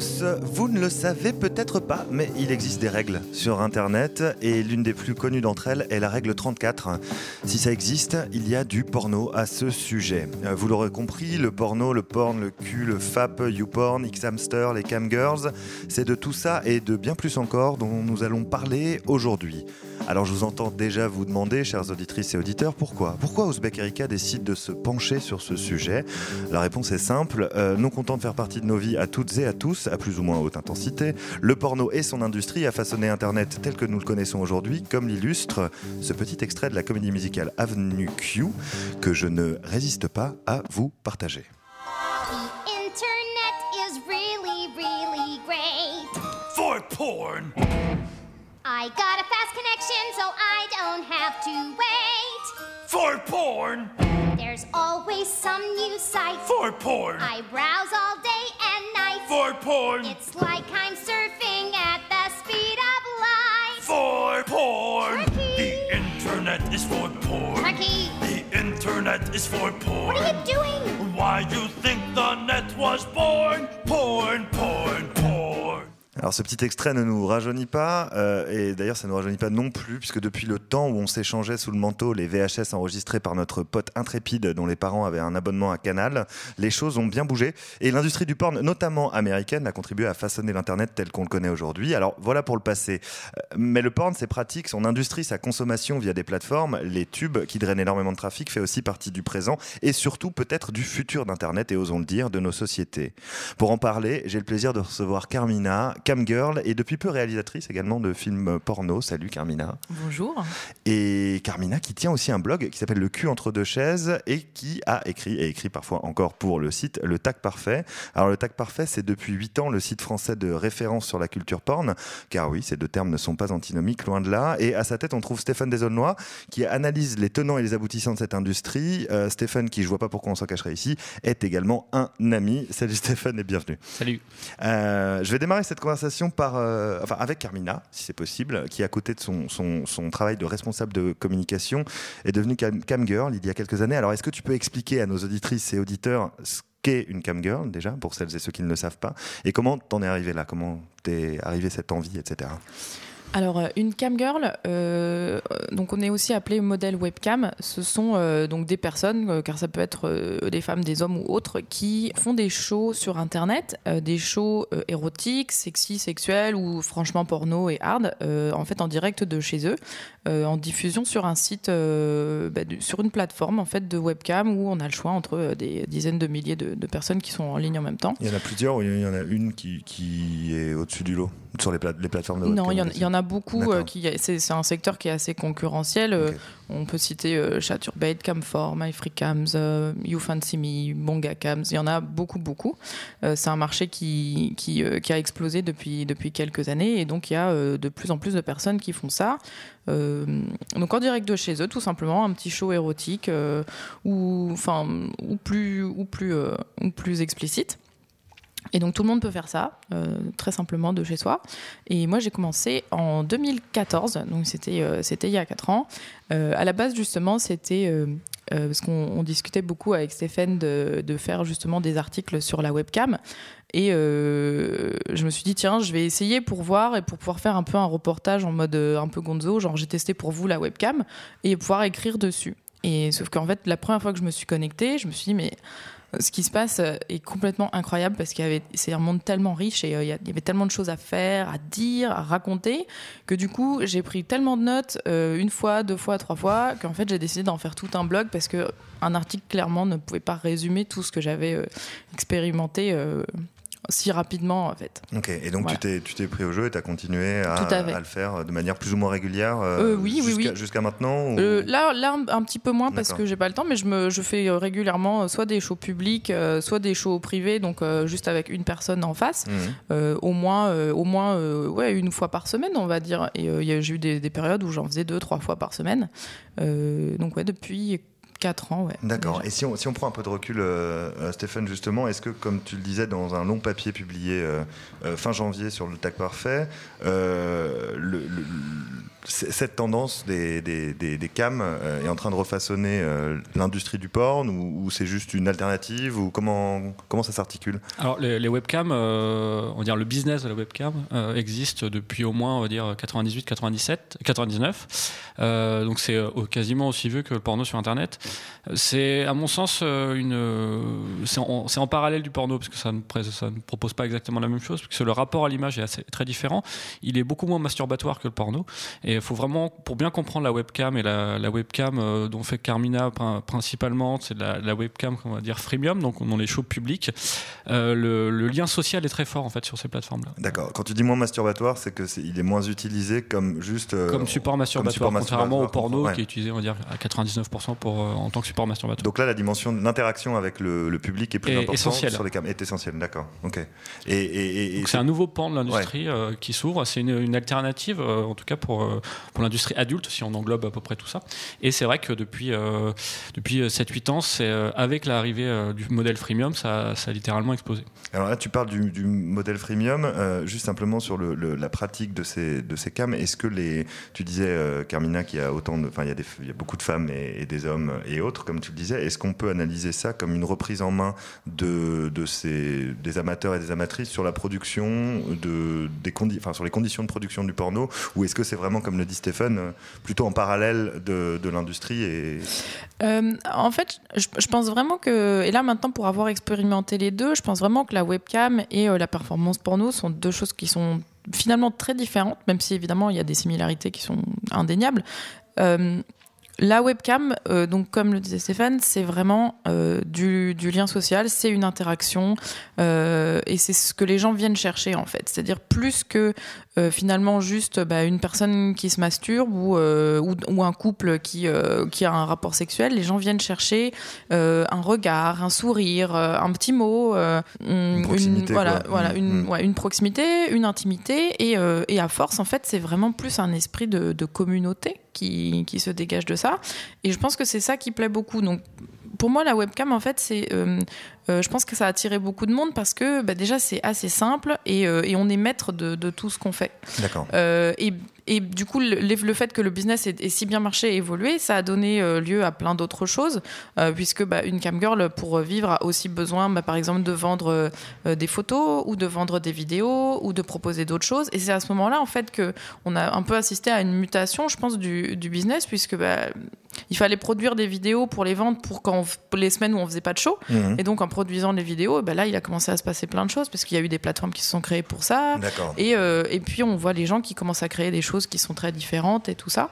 Turfos, vous ne le savez peut-être pas, mais il existe des règles sur Internet et l'une des plus connues d'entre elles est la règle 34. Si ça existe, il y a du porno à ce sujet. Euh, Vous l'aurez compris, le porno, le porn, le cul, le fap, YouPorn, Xhamster, les camgirls, c'est de tout ça et de bien plus encore dont nous allons parler aujourd'hui. Alors je vous entends déjà vous demander, chères auditrices et auditeurs, pourquoi? Pourquoi Ouzbek Erika décide de se pencher sur ce sujet? La réponse est simple, euh, non content de faire partie de nos vies à toutes et à tous, à plus ou moins haute intensité, le porno et son industrie a façonné Internet tel que nous le connaissons aujourd'hui, comme l'illustre ce petit extrait de la comédie musicale Avenue Q que je ne résiste pas à vous partager. The internet is really, really great. For porn! I got a fast connection, so I don't have to wait. For porn! There's always some new site. For porn! I browse all For porn! It's like I'm surfing at the speed of light. For porn! Turkey. The internet is for porn! Turkey, The internet is for porn! what are you doing? Why do you think the net was born? Porn, porn! Alors ce petit extrait ne nous rajeunit pas, euh, et d'ailleurs ça ne nous rajeunit pas non plus, puisque depuis le temps où on s'échangeait sous le manteau les VHS enregistrés par notre pote intrépide dont les parents avaient un abonnement à Canal, les choses ont bien bougé, et l'industrie du porn, notamment américaine, a contribué à façonner l'Internet tel qu'on le connaît aujourd'hui. Alors voilà pour le passé. Euh, Mais le porn, c'est pratique, son industrie, sa consommation via des plateformes, les tubes qui drainent énormément de trafic, fait aussi partie du présent, et surtout peut-être du futur d'Internet, et osons le dire, de nos sociétés. Pour en parler, j'ai le plaisir de recevoir Carmina, camgirl et depuis peu réalisatrice également de films porno. Salut Carmina. Bonjour. Et Carmina qui tient aussi un blog qui s'appelle Le cul entre deux chaises et qui a écrit, et écrit parfois encore pour le site Le Tac Parfait. Alors le Tac Parfait, c'est depuis 8 ans le site français de référence sur la culture porn, car oui, ces deux termes ne sont pas antinomiques, loin de là. Et à sa tête, on trouve Stéphane Desaulnois qui analyse les tenants et les aboutissants de cette industrie. Euh, Stéphane, qui je vois pas pourquoi on s'en cacherait ici, est également un ami. Salut Stéphane et bienvenue. Salut. Euh, je vais démarrer cette conversation par, euh, enfin, avec Carmina, si c'est possible, qui à côté de son, son, travail de responsable de communication est devenue cam, camgirl il y a quelques années. Alors est-ce que tu peux expliquer à nos auditrices et auditeurs ce qu'est une camgirl déjà, pour celles et ceux qui ne le savent pas, et comment t'en es arrivé là, comment t'es arrivé cette envie, etc. Alors, euh, une camgirl, euh, donc on est aussi appelé modèle webcam. Ce sont euh, donc des personnes, car ça peut être des femmes, des hommes ou autres, qui font des shows sur Internet, des shows érotiques, sexy, sexuels ou franchement porno et hard, en fait en direct de chez eux, en diffusion sur un site, euh, bah, sur une plateforme en fait de webcam où on a le choix entre euh, des dizaines de milliers de, de personnes qui sont en ligne en même temps. Il y en a plusieurs ou il y en a une qui, qui est au-dessus du lot sur les, plate- les plateformes de Non, il y, en- webcam il y en a beaucoup. Euh, qui, c'est, un secteur qui est assez concurrentiel. euh. On peut citer euh, Chaturbate, Camfor, MyFreeCams, euh, You Fancy Me, Bonga Cams. Il y en a beaucoup, beaucoup. Euh, c'est un marché qui, qui, euh, qui a explosé depuis, depuis quelques années. Et donc, il y a de plus en plus de personnes qui font ça. Donc, en direct de chez eux, tout simplement, un petit show érotique ou, ou plus explicite. Et donc tout le monde peut faire ça, euh, très simplement de chez soi. Et moi j'ai commencé en 2014, donc c'était euh, c'était il y a 4 ans. Euh, à la base justement c'était euh, parce qu'on on discutait beaucoup avec Stéphane de, de faire justement des articles sur la webcam. Et je me suis dit tiens je vais essayer pour voir et pour pouvoir faire un peu un reportage en mode un peu gonzo, genre j'ai testé pour vous la webcam et pouvoir écrire dessus. Et sauf qu'en fait la première fois que je me suis connectée, je me suis dit mais ce qui se passe euh, est complètement incroyable parce qu'il y avait c'est un monde tellement riche et euh, il y avait tellement de choses à faire, à dire, à raconter que du coup j'ai pris tellement de notes euh, une fois, deux fois, trois fois qu'en fait j'ai décidé d'en faire tout un blog parce que un article clairement ne pouvait pas résumer tout ce que j'avais expérimenté si rapidement en fait. Ok, et donc Voilà. tu t'es pris au jeu et tu as continué à, le faire de manière plus ou moins régulière Euh, oui, oui, jusqu'à oui. jusqu'à maintenant ou- Euh, là, là, un, petit peu moins parce que j'ai pas le temps, mais je, me, je fais euh, régulièrement euh, soit des shows publics, euh, soit des shows privés, donc euh, juste avec une personne en face, Mhm. euh, au moins, euh, au moins euh, ouais, une fois par semaine, on va dire. Et euh, j'ai eu des, des périodes où j'en faisais deux, trois fois par semaine. Euh, donc ouais, depuis quatre ans, ouais. D'accord. Et si on, si on prend un peu de recul, euh, euh, Stéphane, justement, est-ce que, comme tu le disais dans un long papier publié euh, euh, fin janvier sur le tag parfait, euh, le- le- le- c- cette tendance des, des, des- euh, est en train de refaçonner euh, l'industrie du porn ou, ou c'est juste une alternative ou comment, comment ça s'articule? Alors les, les webcams, euh, on va dire le business de la webcam euh, existe depuis au moins on va dire 98, 97, 99. Euh, donc c'est euh, quasiment aussi vieux que le porno sur Internet. C'est à mon sens euh, une, euh, c'est en, parallèle du porno parce que ça ne, pré- ça ne propose pas exactement la même chose parce que le rapport à l'image est assez, très différent. Il est beaucoup moins masturbatoire que le porno et il faut vraiment pour bien comprendre la webcam et la, la webcam euh, dont fait Carmina prin- principalement, c'est la, la webcam qu'on va dire freemium, donc dans les shows publics. Euh, le, le lien social est très fort en fait sur ces plateformes-là. D'accord. Quand tu dis moins masturbatoire, c'est que c'est- il est moins utilisé comme juste euh, Comme support masturbatoire, support contrairement au porno ouais. qui est utilisé on va dire à 99% pour, euh, en tant que support masturbatoire. Donc là, la dimension de l'interaction avec le, le public est plus importante essentielle. sur les cams. Est essentielle, d'accord. Ok. Et, et- c'est un nouveau pan de l'industrie euh, qui s'ouvre. C'est une, une alternative, euh, en tout cas pour, euh, pour l'industrie adulte, si on englobe à peu près tout ça. Et c'est vrai que depuis, depuis 7-8 ans, c'est, avec l'arrivée du modèle freemium, ça, ça a littéralement explosé. Alors là, tu parles du, du modèle freemium, juste simplement sur le, le- la pratique de ces, de ces cams. Est-ce que les, tu disais Carmina qu'il y a autant de, enfin il y a des, il y a beaucoup de femmes et des hommes et autres, comme tu le disais. Est-ce qu'on peut analyser ça comme une reprise en main de, de ces, des amateurs et des amatrices sur la production de, des enfin sur les conditions de production du porno, ou est-ce que c'est vraiment, comme le dit Stéphane, plutôt en parallèle de, de l'industrie et Euh, en fait, je, je pense vraiment que, et là maintenant pour avoir expérimenté les deux, je pense vraiment que la webcam et euh, la performance porno sont deux choses qui sont finalement très différentes, même si évidemment il y a des similarités qui sont indéniables. Euh, la webcam, euh, donc comme le disait Stéphane, c'est vraiment euh, du, du lien social, c'est une interaction euh, et c'est ce que les gens viennent chercher en fait. C'est-à-dire plus que finalement juste bah, une personne qui se masturbe ou, ou, ou un couple qui, qui a un rapport sexuel, les gens viennent chercher un regard, un sourire, un petit mot, une, proximité, voilà, quoi. voilà, Mm, une, mm. ouais, une proximité, une intimité et, et à force en fait c'est vraiment plus un esprit de, de communauté qui, se dégage de ça. Et je pense que c'est ça qui plaît beaucoup. Donc pour moi, la webcam, en fait, c'est, euh, je pense que ça a attiré beaucoup de monde parce que bah, déjà, c'est assez simple et, euh, et on est maître de, de tout ce qu'on fait. d'accord. Euh, et, et du coup, le, le fait que le business ait, ait si bien marché et évolué, ça a donné euh, lieu à plein d'autres choses, euh, puisque bah, une camgirl, pour vivre, a aussi besoin, bah, par exemple, de vendre euh, des photos ou de vendre des vidéos ou de proposer d'autres choses. Et c'est à ce moment-là, en fait, que on a un peu assisté à une mutation, je pense, du, du business, puisque bah, il fallait produire des vidéos pour les vendre pour, quand on- les semaines où on faisait pas de show. Mhm. Et donc, en produisant les vidéos, bah, là, il a commencé à se passer plein de choses, parce qu'il y a eu des plateformes qui se sont créées pour ça. Et, euh, et puis on voit les gens qui commencent à créer des choses qui sont très différentes et tout ça.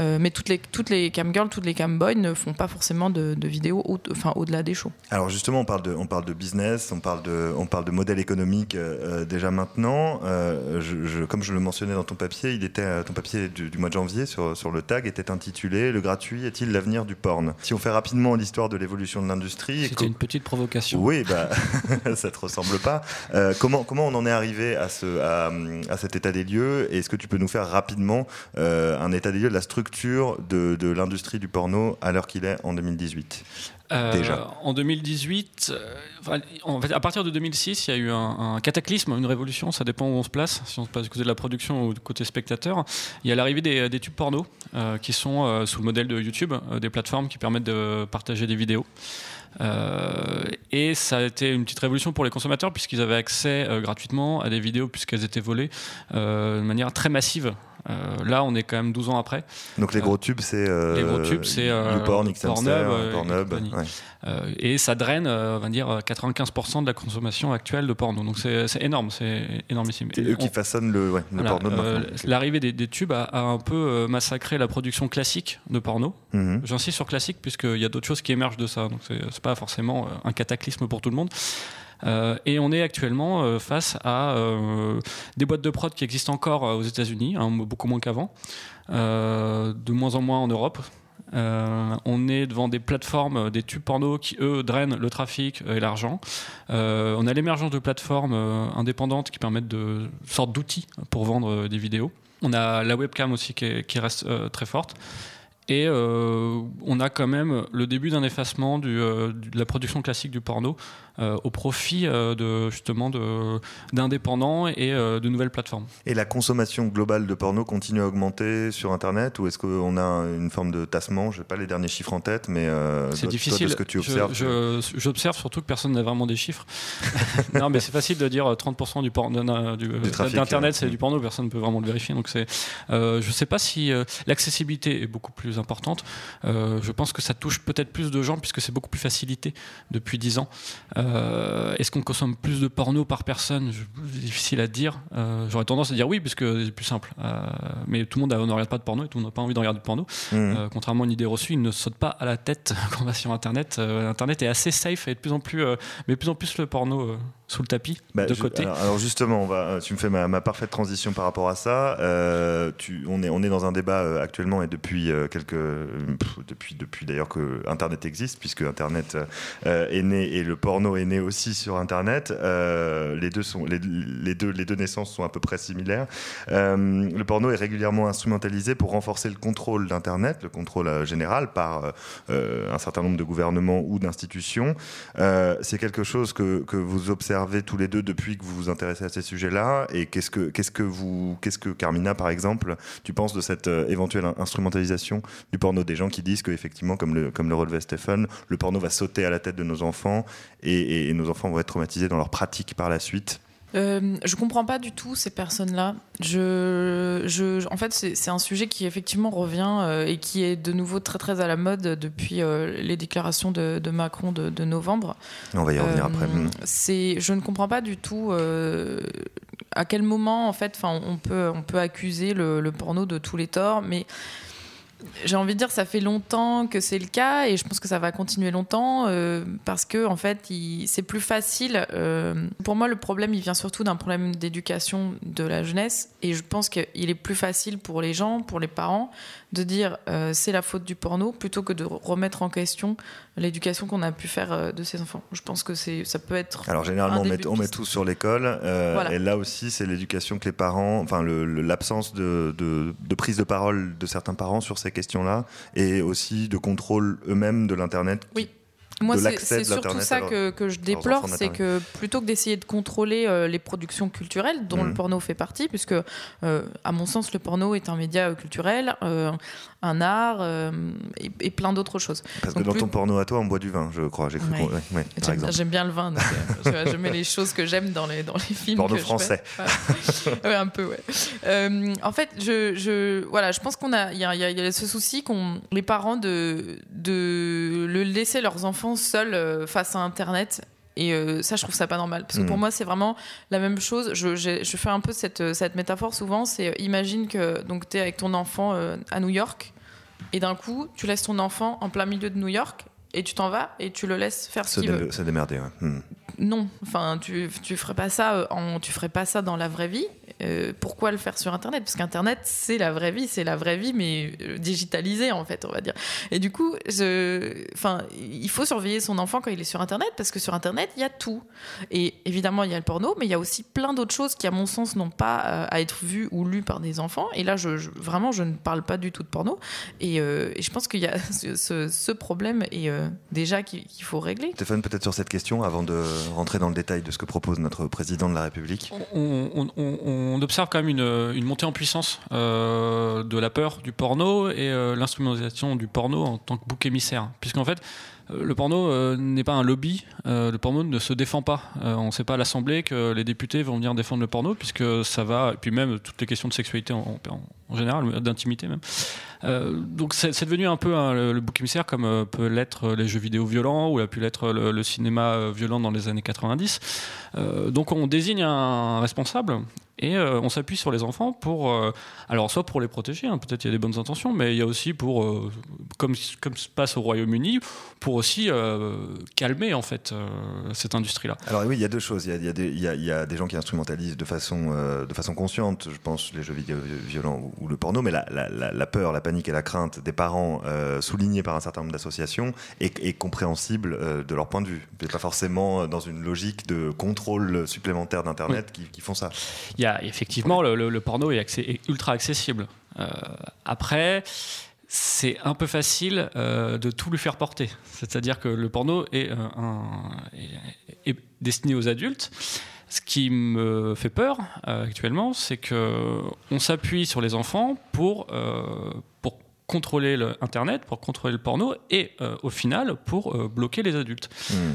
Euh, mais toutes les, toutes les camgirls, toutes les camboys ne font pas forcément de, de vidéos au- enfin, au-delà des shows. Alors justement, on parle de, on parle de business, on parle de, on parle de modèle économique euh, euh, déjà maintenant. Euh, je, je- comme je le mentionnais dans ton papier, il était ton papier du, du mois de janvier sur, sur le tag était intitulé "Le gratuit est-il l'avenir du porn? Si on fait rapidement l'histoire de l'évolution de l'industrie, C'était une petite provocation. oui, bah, ça te ressemble pas. Euh, comment, comment on en est arrivé à, ce, à, à cet état des lieux? Et Est-ce que tu peux nous faire rapidement euh, un état des lieux de la structure de, de l'industrie du porno à l'heure qu'il est en 2018 Euh, Déjà. En 2018, euh, enfin, en fait, à partir de 2006, il y a eu un, un cataclysme, une révolution, ça dépend où on se place, si on se place du côté de la production ou du côté spectateur. Il y a l'arrivée des, des tubes porno euh, qui sont euh, sous le modèle de YouTube, des plateformes qui permettent de partager des vidéos. Euh, et ça a été une petite révolution pour les consommateurs puisqu'ils avaient accès euh, gratuitement à des vidéos puisqu'elles étaient volées euh, de manière très massive. Euh, là, on est quand même 12 ans après. Donc les Euh, gros tubes, c'est euh, les gros tubes, c'est, euh, Pornhub, euh, Pornhub. et compagnie. ouais. Euh, et ça draine, euh, on va dire, 95% de la consommation actuelle de porno. Donc c'est énorme, c'est énormissime. C'est Et eux qui on- façonnent le, ouais, le voilà, porno euh. L'arrivée des, des tubes a, a un peu euh, massacré la production classique de porno. Mhm. J'insiste sur classique puisqu'il y a d'autres choses qui émergent de ça. Donc c'est pas forcément euh, un cataclysme pour tout le monde. Euh, et on est actuellement euh, face à euh, des boîtes de prod qui existent encore aux États-Unis, hein, beaucoup moins qu'avant, de moins en moins en Europe. On est devant des plateformes, des tubes porno qui, eux, drainent le trafic et l'argent. On a l'émergence de plateformes indépendantes qui permettent de sortes d'outils pour vendre des vidéos. On a la webcam aussi qui, est- qui reste très forte. Et on a quand même le début d'un effacement de la production classique du porno au profit euh, de justement de- d'indépendants et euh, de nouvelles plateformes. Et la consommation globale de porno continue à augmenter sur Internet ou est-ce qu'on a une forme de tassement? Je n'ai pas les derniers chiffres en tête, mais euh, C'est difficile. de ce que tu observes. J'observe surtout que personne n'a vraiment des chiffres. non, mais c'est facile de dire euh, 30% du porno d'internet euh, c'est du porno. Personne ne peut vraiment le vérifier. Donc c'est, euh, je sais pas si euh, l'accessibilité est beaucoup plus importante. Euh, je pense que ça touche peut-être plus de gens puisque c'est beaucoup plus facilité depuis 10 ans. Euh, Est-ce qu'on consomme plus de porno par personne? Difficile à dire. Euh, J'aurais tendance à dire oui puisque c'est plus simple. Euh, mais tout le monde ne regarde pas de porno et tout le monde n'a pas envie de regarder de porno. Euh, contrairement à une idée reçue, il ne saute pas à la tête quand on va sur Internet. Internet est assez safe et de plus en plus, mais de plus en plus le porno sous le tapis, Bah, de je- côté. alors, alors justement, on va, tu me fais ma, ma parfaite transition par rapport à ça. Euh, tu, on, est, on est dans un débat euh, actuellement et depuis euh, quelques, pff, depuis, depuis d'ailleurs que Internet existe, puisque Internet euh, est né et le porno est né aussi sur Internet. Euh, les deux sont, les, les deux, les deux naissances sont à peu près similaires. Euh, le porno est régulièrement instrumentalisé pour renforcer le contrôle d'Internet, le contrôle euh, général par euh, euh, un certain nombre de gouvernements ou d'institutions. Euh, c'est quelque chose que, que vous observez tous les deux depuis que vous vous intéressez à ces sujets-là. Et qu'est-ce que, qu'est-ce que vous, qu'est-ce que Carmina, par exemple, tu penses de cette euh, éventuelle in- instrumentalisation du porno? Des gens qui disent qu'effectivement, comme le, comme le relevait Stephen, le porno va sauter à la tête de nos enfants et- et nos enfants vont être traumatisés dans leur pratique par la suite. Euh, je comprends pas du tout ces personnes-là. Je, je, en fait, c'est un sujet qui effectivement revient euh, et qui est de nouveau très très à la mode depuis euh, les déclarations de, de Macron de, de novembre. On va y revenir Euh, après. C'est, je ne comprends pas du tout à quel moment en fait, enfin, on peut on peut accuser le, le porno de tous les torts, mais j'ai envie de dire ça fait longtemps que c'est le cas et je pense que ça va continuer longtemps euh, parce que en fait c'est plus facile. euh, pour moi le problème il vient surtout d'un problème d'éducation de la jeunesse et je pense qu'il est plus facile pour les gens, pour les parents de dire euh, c'est la faute du porno plutôt que de remettre en question l'éducation qu'on a pu faire euh, de ses enfants. Je pense que c'est ça peut être Alors généralement, on met, on met tout sur l'école. euh, Voilà. Et là aussi, c'est l'éducation que les parents, enfin l'absence de, de- de prise de parole de certains parents sur ces questions-là, et aussi de contrôle eux-mêmes de l'internet. Oui. Moi, c'est surtout ça que, que je déplore, c'est que plutôt que d'essayer de contrôler euh, les productions culturelles, dont Mhm. le porno fait partie, puisque euh, à mon sens, le porno est un média euh, culturel, euh, un art euh, et, et plein d'autres choses. Parce que dans plus- ton porno à toi, on boit du vin, je crois. J'ai cru Ouais. qu'on- ouais, ouais, par J'aime bien le vin, donc, euh, je, mets les choses que j'aime dans les, dans les films. Porno français. Ouais. Un peu, ouais. Euh, en fait, je, je, voilà, je pense qu'on a, il y y y a ce souci qu'ont les parents de, de le laisser leurs enfants seuls face à Internet. Et euh, ça, je trouve ça pas normal. Parce que pour moi, c'est vraiment la même chose. Je, je fais un peu cette, cette métaphore souvent. C'est euh, imagine que donc tu es avec ton enfant euh, à New York et d'un coup, tu laisses ton enfant en plein milieu de New York et tu t'en vas et tu le laisses faire ce qu'il veut se démerder. ouais. Hmm. Non, enfin, tu, tu ferais pas ça euh, en, tu ferais pas ça dans la vraie vie. Euh, pourquoi le faire sur Internet? Parce qu'Internet, c'est la vraie vie, c'est la vraie vie, mais euh, digitalisée en fait, on va dire. Et du coup, enfin, il faut surveiller son enfant quand il est sur Internet, parce que sur Internet, il y a tout. Et évidemment, il y a le porno, mais il y a aussi plein d'autres choses qui, à mon sens, n'ont pas à être vues ou lues par des enfants. Et là, vraiment, je ne parle pas du tout de porno. Et, je pense qu'il y a ce, problème et déjà qu'il faut régler. Stéphane, peut-être sur cette question, avant de rentrer dans le détail de ce que propose notre président de la République. On, observe quand même une, montée en puissance euh, de la peur du porno et euh, l'instrumentalisation du porno en tant que bouc émissaire. Puisqu'en fait, euh, le porno euh, n'est pas un lobby, euh, le porno ne se défend pas. Euh, on ne sait pas à l'Assemblée que les députés vont venir défendre le porno, puisque ça va, et puis même toutes les questions de sexualité en, général, d'intimité même. Euh, donc c'est devenu un peu un- le, bouc émissaire comme euh, peut l'être les jeux vidéo violents ou a pu l'être le, cinéma euh, violent dans les années 90. Euh, donc on désigne un responsable et euh, on s'appuie sur les enfants pour, euh, alors soit pour les protéger, hein, peut-être il y a des bonnes intentions, mais il y a aussi pour, euh, comme, comme se passe au Royaume-Uni, pour aussi euh, calmer en fait cette industrie-là. Alors oui, il y a deux choses. Il y a, il y a des, il y a- il y a des gens qui instrumentalisent de façon, de façon consciente, je pense, les jeux vidéo violents ou, ou le porno, mais la, la- la- peur, la panique et la crainte des parents, soulignée par un certain nombre d'associations, est, est compréhensible de leur point de vue. Mais pas forcément dans une logique de contrôle supplémentaire d'Internet qui, qui font ça. Il y a effectivement le, le- le porno est, accès- est ultra accessible. Euh, après, c'est un peu facile euh, de tout lui faire porter. C'est-à-dire que le porno est, euh, un- est- est destiné aux adultes. Ce qui me fait peur actuellement, c'est que on s'appuie sur les enfants pour pour contrôler le Internet, pour contrôler le porno, et au final pour bloquer les adultes. Hmm.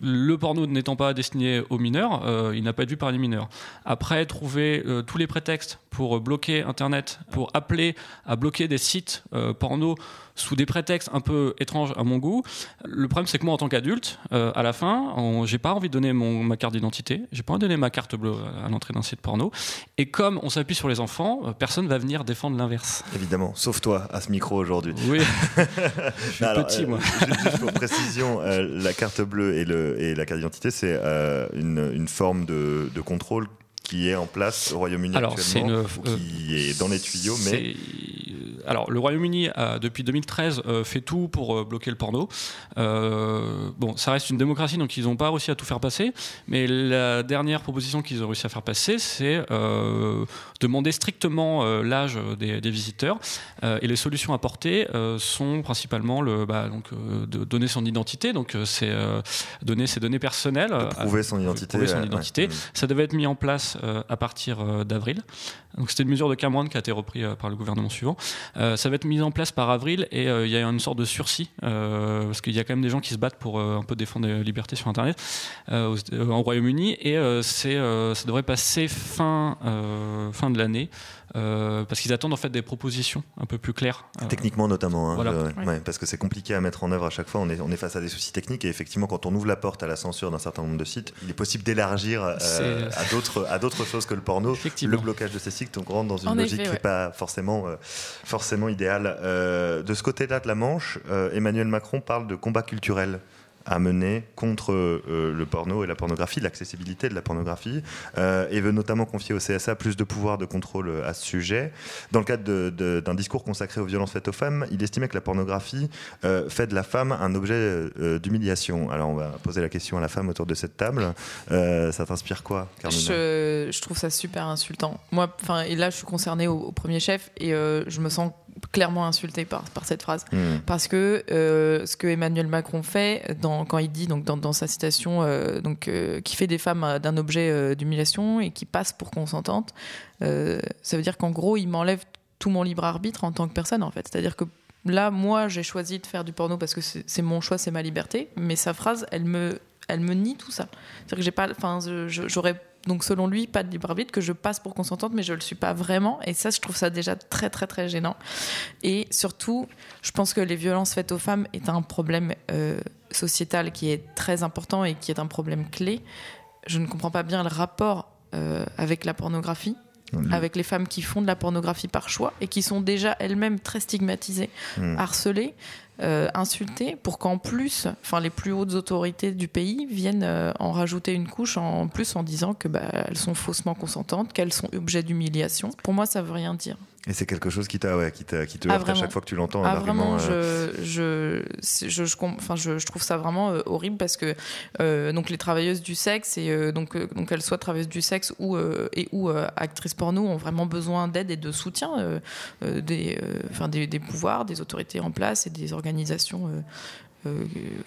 Le porno n'étant pas destiné aux mineurs, euh, il n'a pas vu par les mineurs. Après, trouver euh, tous les prétextes pour bloquer Internet, pour appeler à bloquer des sites euh, porno sous des prétextes un peu étranges à mon goût. Le problème, c'est que moi, en tant qu'adulte, euh, à la fin, j'ai pas envie de donner mon, ma carte d'identité, j'ai pas envie de donner ma carte bleue à l'entrée d'un site porno. Et comme on s'appuie sur les enfants, euh, personne va venir défendre l'inverse. Évidemment, sauf toi à ce micro aujourd'hui. Oui, je suis Alors, petit, euh, moi. juste- pour précision, euh, la carte bleue et, le, et la carte d'identité, c'est euh, une, une forme de, de contrôle qui est en place au Royaume-Uni Alors, c'est actuellement, une- ou qui est dans les tuyaux, mais C'est- Alors, le Royaume-Uni, a, depuis 2013, euh, fait tout pour euh, bloquer le porno. Euh, bon, ça reste une démocratie, donc ils n'ont pas réussi à tout faire passer. Mais la dernière proposition qu'ils ont réussi à faire passer, c'est euh, demander strictement euh, l'âge des, des visiteurs. Euh, et les solutions apportées euh, sont principalement le, bah, donc, euh, de donner son identité, donc euh, c'est euh, donner ses données personnelles. de euh, prouver son identité. prouver son euh, ouais. identité. Ça devait être mis en place euh, à partir euh, d'avril. Donc c'était une mesure de Cameron qui a été reprise euh, par le gouvernement suivant. Ça va être mis en place par avril et il y a une sorte de sursis parce qu'il y a quand même des gens qui se battent pour un peu défendre les libertés sur Internet en Royaume-Uni et c'est ça devrait passer fin fin de l'année euh, parce qu'ils attendent en fait des propositions un peu plus claires. Euh, Techniquement notamment, hein, Voilà. euh, Ouais. ouais, parce que c'est compliqué à mettre en œuvre à chaque fois. On est, on est face à des soucis techniques et effectivement, quand on ouvre la porte à la censure d'un certain nombre de sites, il est possible d'élargir euh, à d'autres à d'autres choses que le porno. Le blocage de ces sites, donc on rentre dans une En logique effet, qui ouais. n'est pas forcément euh, forcément idéale. Euh, de ce côté-là de la Manche, euh, Emmanuel Macron parle de combat culturel à mener contre euh, le porno et la pornographie, l'accessibilité de la pornographie, euh, et veut notamment confier au CSA plus de pouvoir de contrôle euh, à ce sujet. Dans le cadre d'un discours consacré aux violences faites aux femmes, il estimait que la pornographie euh, fait de la femme un objet d'humiliation. Alors on va poser la question à la femme autour de cette table. Ça t'inspire quoi, Carmina? Je, je trouve ça super insultant. Moi, enfin, et là, je suis concernée au, au premier chef et je me sens clairement insultée par, par cette phrase. Hmm. Parce que ce que Emmanuel Macron fait dans, quand il dit donc dans, sa citation euh, donc euh, qui fait des femmes euh, d'un objet euh, d'humiliation et qui passe pour consentante, ça veut dire qu'en gros il m'enlève tout mon libre arbitre en tant que personne en fait. C'est-à-dire que là moi j'ai choisi de faire du porno parce que c'est mon choix, c'est ma liberté, mais sa phrase elle me elle me nie tout ça. C'est-à-dire que j'ai pas, enfin j'aurais donc selon lui pas de libre arbitre que je passe pour consentante mais je le suis pas vraiment et ça je trouve ça déjà très très très gênant et surtout je pense que les violences faites aux femmes est un problème sociétal qui est très important et qui est un problème clé je ne comprends pas bien le rapport euh, avec la pornographie avec les femmes qui font de la pornographie par choix et qui sont déjà elles-mêmes très stigmatisées, Hmm. harcelées, euh, insultées, pour qu'en plus, enfin les plus hautes autorités du pays viennent euh, en rajouter une couche en plus en disant que bah, elles sont faussement consentantes, qu'elles sont objets d'humiliation. Pour moi, ça veut rien dire. Et c'est quelque chose qui, t'a, ouais, qui, t'a- qui te Ah, heurte à chaque fois que tu l'entends. Ah vraiment, euh, je, je, je, je, com- enfin, je, je trouve ça vraiment euh, horrible parce que euh, donc les travailleuses du sexe et donc donc elles soient travailleuses du sexe ou et ou actrices porno ont vraiment besoin d'aide et de soutien des, enfin des, des pouvoirs, des autorités en place et des organisations. Euh, euh,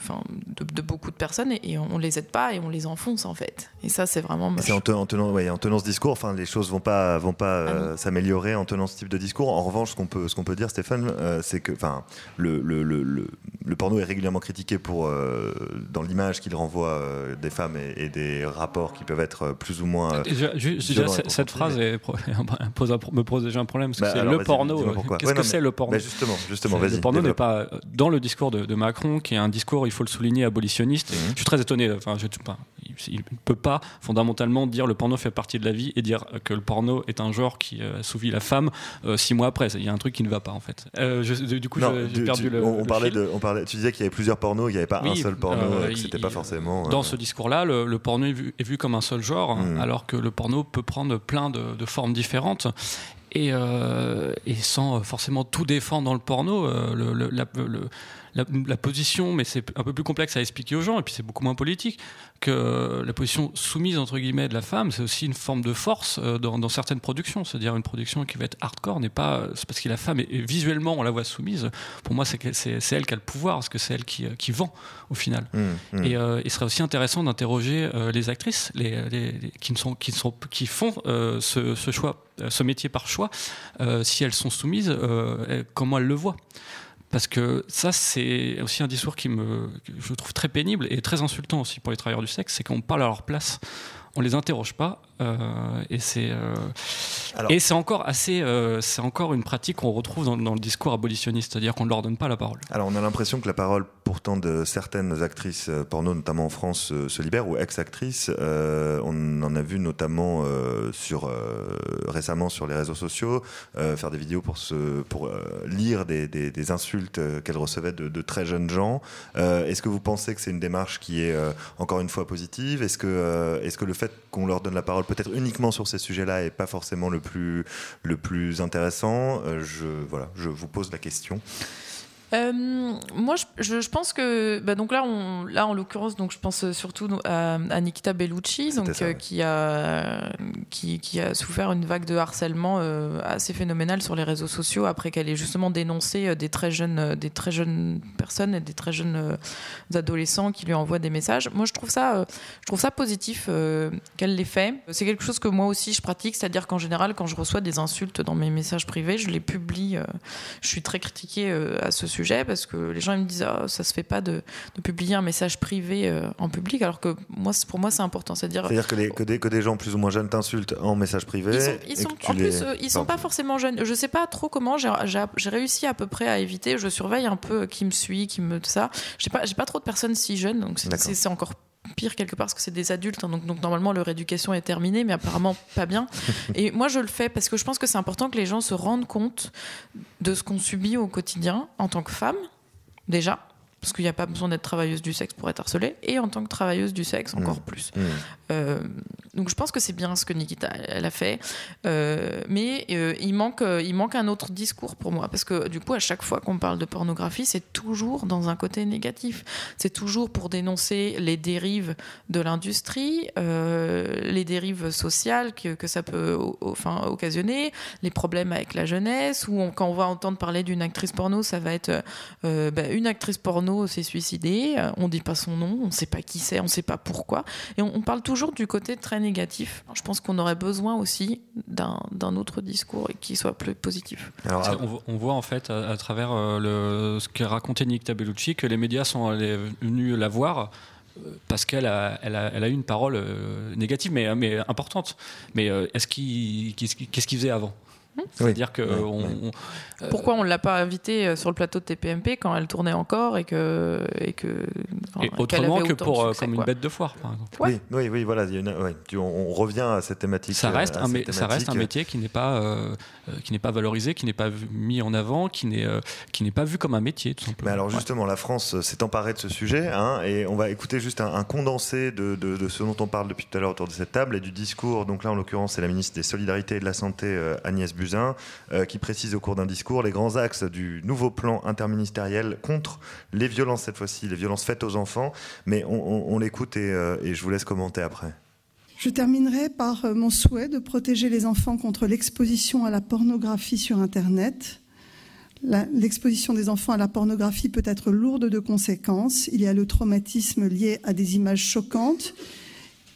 enfin, de, de beaucoup de personnes et, et on les aide pas et on les enfonce en fait. Et ça, c'est vraiment. C'est en, te- en tenant, ouais, en tenant ce discours, enfin, les choses vont pas, vont pas Ah euh, s'améliorer en tenant ce type de discours. En revanche, ce qu'on peut, ce qu'on peut dire, Stéphane, euh, c'est que, enfin, le, le, le, le, le porno est régulièrement critiqué pour, euh, dans l'image qu'il renvoie euh, des femmes et, et des rapports qui peuvent être plus ou moins. euh, cette- phrase est pro- pose un- me pose déjà un problème parce que Bah, c'est le vas-y, porno. euh. Qu'est-ce Ouais, que c'est le porno? bah, justement, justement, vas-y. Le porno n'est pas dans le discours de, de Macron, qui est un discours, il faut le souligner, abolitionniste. Mhm. Je suis très étonné. Enfin, je, il ne peut pas fondamentalement dire le porno fait partie de la vie et dire que le porno est un genre qui euh, assouvit la femme euh, six mois après. Il y a un truc qui ne va pas en fait. Euh, je- du coup, j'ai tu- perdu tu- le. on, le parlait fil. de, on parlait, tu disais qu'il y avait plusieurs pornos, il n'y avait pas un seul porno, euh, et que c'était pas forcément. Dans euh, ce discours-là, le, le porno est vu, est vu comme un seul genre, Mm. alors que le porno peut prendre plein de, de formes différentes. Et, euh, et sans forcément tout défendre dans le porno, euh, le- le- la, le- la- la position, mais c'est un peu plus complexe à expliquer aux gens, et puis c'est beaucoup moins politique, que la position soumise entre guillemets de la femme, c'est aussi une forme de force euh, dans, dans certaines productions. C'est-à-dire une production qui va être hardcore n'est pas c'est parce que la femme est, et visuellement on la voit soumise. Pour moi, c'est elle qui a le pouvoir, parce que c'est elle qui, euh, qui vend au final. hum, hum. Et euh, il serait aussi intéressant d'interroger euh, les actrices les, les- les- qui, ne sont, qui, ne sont, qui font euh, ce, ce choix, ce métier par choix, euh, si elles sont soumises, euh, comment elles le voient. Parce que ça, c'est aussi un discours qui me, que je trouve très pénible et très insultant aussi pour les travailleurs du sexe, c'est qu'on parle à leur place, on les interroge pas, et c'est euh, et c'est encore assez, euh, c'est encore une pratique qu'on retrouve dans, dans le discours abolitionniste, c'est-à-dire qu'on ne leur donne pas la parole. Alors on a l'impression que la parole pourtant de certaines actrices euh, porno, notamment en France, euh, se libère, ou ex-actrices. Euh, on en a vu notamment euh, sur, euh, récemment sur les réseaux sociaux euh, faire des vidéos pour, se, pour euh, lire des, des- des insultes euh, qu'elles recevaient de, de très jeunes gens. Euh, Est-ce que vous pensez que c'est une démarche qui est euh, encore une fois positive? Est-ce que, euh, est-ce que le fait qu'on leur donne la parole peut-être uniquement sur ces sujets-là est pas forcément le plus, intéressant Euh, je, je vous pose la question. Euh, moi, je, pense que bah, donc là, on, là en l'occurrence, donc je pense surtout à, à Nikita Bellucci, donc ça, euh, qui a qui, qui a souffert une vague de harcèlement euh, assez phénoménale sur les réseaux sociaux après qu'elle ait justement dénoncé euh, des très jeunes euh, des très jeunes personnes et des très jeunes euh, adolescents qui lui envoient des messages. Moi, je trouve ça euh, je trouve ça positif euh, qu'elle l'ait fait. C'est quelque chose que moi aussi je pratique, c'est-à-dire qu'en général, quand je reçois des insultes dans mes messages privés, je les publie. euh, je suis très critiquée euh, à ce sujet parce que les gens ils me disent ah, ça se fait pas de, de publier un message privé euh, en public alors que moi pour moi c'est important c'est à dire C'est-à-dire que, les- que, des, que des gens plus ou moins jeunes t'insultent en message privé. ils sont, ils sont- en les- plus, euh, ils sont pas forcément jeunes. Je sais pas trop comment. J'ai réussi à peu près à éviter. Je surveille un peu qui me suit, qui me tout ça. J'ai pas, j'ai pas trop de personnes si jeunes, donc c'est c'est encore pire quelque part parce que c'est des adultes. hein, donc, donc normalement leur éducation est terminée, mais apparemment pas bien. Et moi je le fais parce que je pense que c'est important que les gens se rendent compte de ce qu'on subit au quotidien en tant que femme, déjà. Parce qu'il n'y a pas besoin d'être travailleuse du sexe pour être harcelée, et en tant que travailleuse du sexe, encore Mmh. plus. Mmh. Euh, donc je pense que c'est bien ce que Nikita elle a fait, Euh, mais euh, il manque il manque un autre discours pour moi. Parce que du coup à chaque fois qu'on parle de pornographie c'est toujours dans un côté négatif, c'est toujours pour dénoncer les dérives de l'industrie, les dérives sociales que, que ça peut enfin occasionner, les problèmes avec la jeunesse ou quand on va entendre parler d'une actrice porno ça va être bah, une actrice porno s'est suicidée, on dit pas son nom, on sait pas qui c'est, on sait pas pourquoi. Et on parle toujours du côté très négatif. Je pense qu'on aurait besoin aussi d'un autre discours et qui soit plus positif. Alors, On, vo- on voit en fait à, à travers euh, le, ce qu'a raconté Nick Bellucci que les médias sont allés, venus la voir euh, parce qu'elle a, elle a, elle a eu une parole euh, négative mais, mais importante. Mais euh, est-ce qu'il qu'est-ce qu'il faisait avant? C'est-à-dire que Ouais, euh, on- ouais. on- euh, Pourquoi on l'a pas invitée euh, sur le plateau de TPMP quand elle tournait encore et que et que enfin, et qu'elle autrement avait que pour euh, succès, comme quoi. une bête de foire, par exemple. ouais. Oui, oui, oui, voilà. une- ouais, tu- on, on revient à cette thématique. Ça reste, un, ça reste métier qui n'est pas, euh, qui n'est pas valorisé, qui n'est pas vu- mis en avant, qui n'est, euh, qui n'est pas vu comme un métier, tout simplement. Mais alors Ouais. justement, la France s'est emparée de ce sujet, hein, et on va écouter juste un, un condensé de, de- de ce dont on parle depuis tout à l'heure autour de cette table et du discours. Donc là, en l'occurrence, c'est la ministre des Solidarités et de la Santé, Agnès Buzyn, euh, qui précise au cours d'un discours les grands axes du nouveau plan interministériel contre les violences cette fois-ci, les violences faites aux enfants. Mais on, on- on l'écoute et, euh, et je vous laisse commenter après. Je terminerai par euh, mon souhait de protéger les enfants contre l'exposition à la pornographie sur Internet. L'exposition des enfants à la pornographie peut être lourde de conséquences. Il y a le traumatisme lié à des images choquantes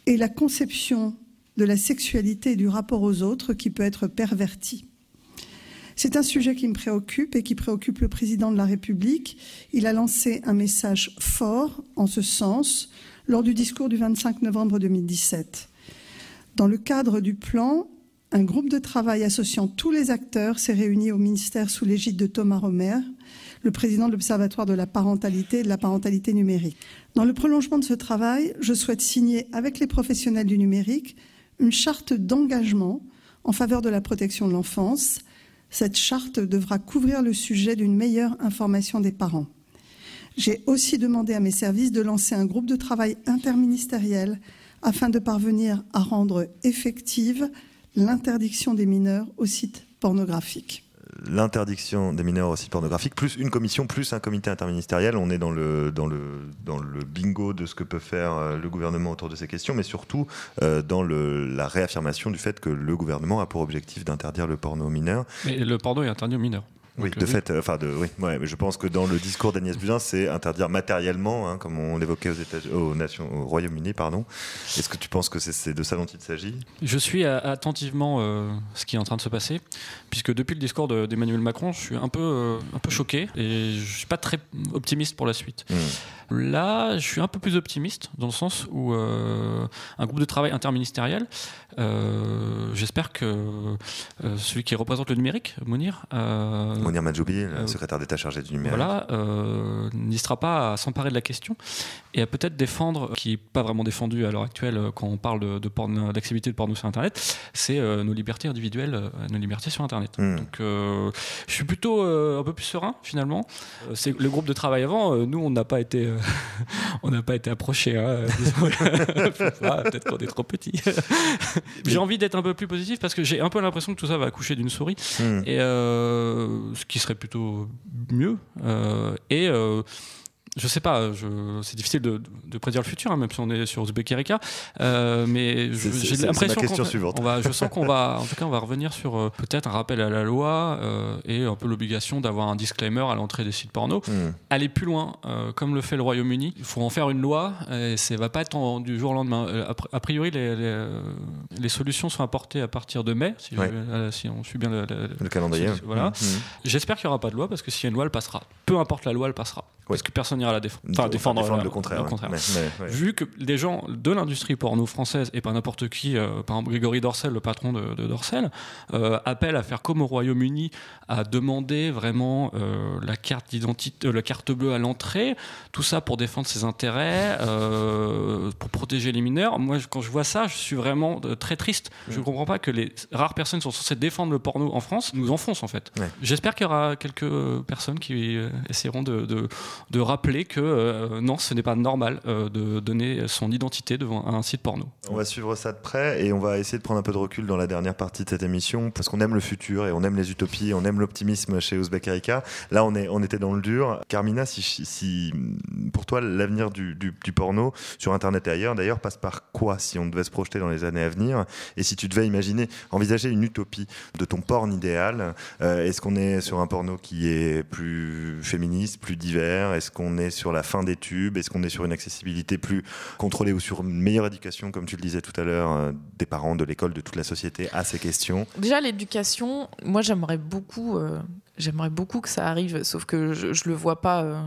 et la conception de la sexualité et du rapport aux autres qui peut être pervertie. C'est un sujet qui me préoccupe et qui préoccupe le président de la République. Il a lancé un message fort en ce sens lors du discours du 25 novembre 2017. Dans le cadre du plan, un groupe de travail associant tous les acteurs s'est réuni au ministère sous l'égide de Thomas Romer. le président de l'Observatoire de la parentalité et de la parentalité numérique. Dans le prolongement de ce travail, je souhaite signer avec les professionnels du numérique une charte d'engagement en faveur de la protection de l'enfance. Cette charte devra couvrir le sujet d'une meilleure information des parents. J'ai aussi demandé à mes services de lancer un groupe de travail interministériel afin de parvenir à rendre effective l'interdiction des mineurs aux sites pornographiques l'interdiction des mineurs aux sites pornographiques, plus une commission, plus un comité interministériel. On est dans le, bingo de ce que peut faire euh, le gouvernement autour de ces questions, mais surtout euh, dans la réaffirmation du fait que le gouvernement a pour objectif d'interdire le porno aux mineurs. Mais le porno est interdit aux mineurs. Oui, Donc, de euh, fait, euh, enfin, de, oui, ouais, mais je pense que dans le discours d'Agnès Buzyn, c'est interdire matériellement, hein, comme on l'évoquait aux, États, aux nations, au Royaume-Uni, pardon. Est-ce que tu penses que c'est de ça dont il s'agit? Je suis euh, attentivement euh, ce qui est en train de se passer, puisque depuis le discours de- d'Emmanuel Macron, je suis un peu, euh, un peu choqué et je suis pas très optimiste pour la suite. Hmm. Là, je suis un peu plus optimiste dans le sens où euh, un groupe de travail interministériel, euh, j'espère que euh, celui qui représente le numérique, Mounir, Monir Majoubi, euh, secrétaire d'État chargé du numérique. voilà, euh, n'hésitera pas à s'emparer de la question et à peut-être défendre, qui n'est pas vraiment défendu à l'heure actuelle euh, quand on parle de, de d'activité de porno sur Internet, c'est nos libertés individuelles, nos libertés sur Internet. Hmm. Donc je suis plutôt un peu plus serein finalement. C'est le groupe de travail avant, nous on n'a pas été, on n'a pas été approchés. hein, peut-être qu'on est trop petits. j'ai envie d'être un peu plus positif parce que j'ai un peu l'impression que tout ça va accoucher d'une souris Hmm. et euh, ce qui serait plutôt mieux. Euh, euh, je sais pas, c'est difficile de, de prédire le futur, hein, même si on est sur Uzbek Erika. Euh, mais j'ai l'impression qu'on- va, je sens qu'on va, en tout cas, on va revenir sur euh, peut-être un rappel à la loi euh, et un peu l'obligation d'avoir un disclaimer à l'entrée des sites porno. Hmm. Aller plus loin, euh, comme le fait le Royaume-Uni, il faut en faire une loi et ça va pas être en- du jour au lendemain. A, priori, les, les, les solutions sont apportées à partir de mai, si, Ouais. je- si on suit bien le, le- Le calendrier. si- Voilà. Hmm. J'espère qu'il n'y aura pas de loi parce que s'il y a une loi, elle passera. Peu importe la loi, elle passera. Parce que personne n'ira la défendre. Enfin, défendre, défendre euh, le contraire. le ouais. contraire. Mais- mais- ouais. Vu que des gens de l'industrie porno française et pas n'importe qui, euh, par exemple Grégory Dorcel, le patron de, de Dorcel, euh, appellent à faire comme au Royaume-Uni, à demander vraiment euh, la carte d'identité, la carte bleue à l'entrée, tout ça pour défendre ses intérêts, pour protéger les mineurs. Moi, quand je vois ça, je suis vraiment très triste. Je ne comprends pas que les rares personnes qui sont censées défendre le porno en France nous enfoncent en fait. J'espère qu'il y aura quelques personnes qui essaieront de, de- de rappeler que euh, non, ce n'est pas normal euh, de donner son identité devant un site porno. On va suivre ça de près et on va essayer de prendre un peu de recul dans la dernière partie de cette émission parce qu'on aime le futur et on aime les utopies, on aime l'optimisme chez Ouzbek Erika. Là, on, est, on était dans le dur. Carmina, si, si pour toi l'avenir du, du- porno sur Internet et ailleurs, d'ailleurs, passe par quoi si on devait se projeter dans les années à venir? Et si tu devais imaginer, envisager une utopie de ton porn idéal, euh, est-ce qu'on est sur un porno qui est plus féministe, plus divers Est-ce qu'on est sur la fin des tubes Est-ce qu'on est sur une accessibilité plus contrôlée ou sur une meilleure éducation, comme tu le disais tout à l'heure, euh, des parents, de l'école, de toute la société à ces questions Déjà, l'éducation, moi j'aimerais beaucoup, euh, beaucoup que ça arrive, sauf que je, je le vois pas. euh,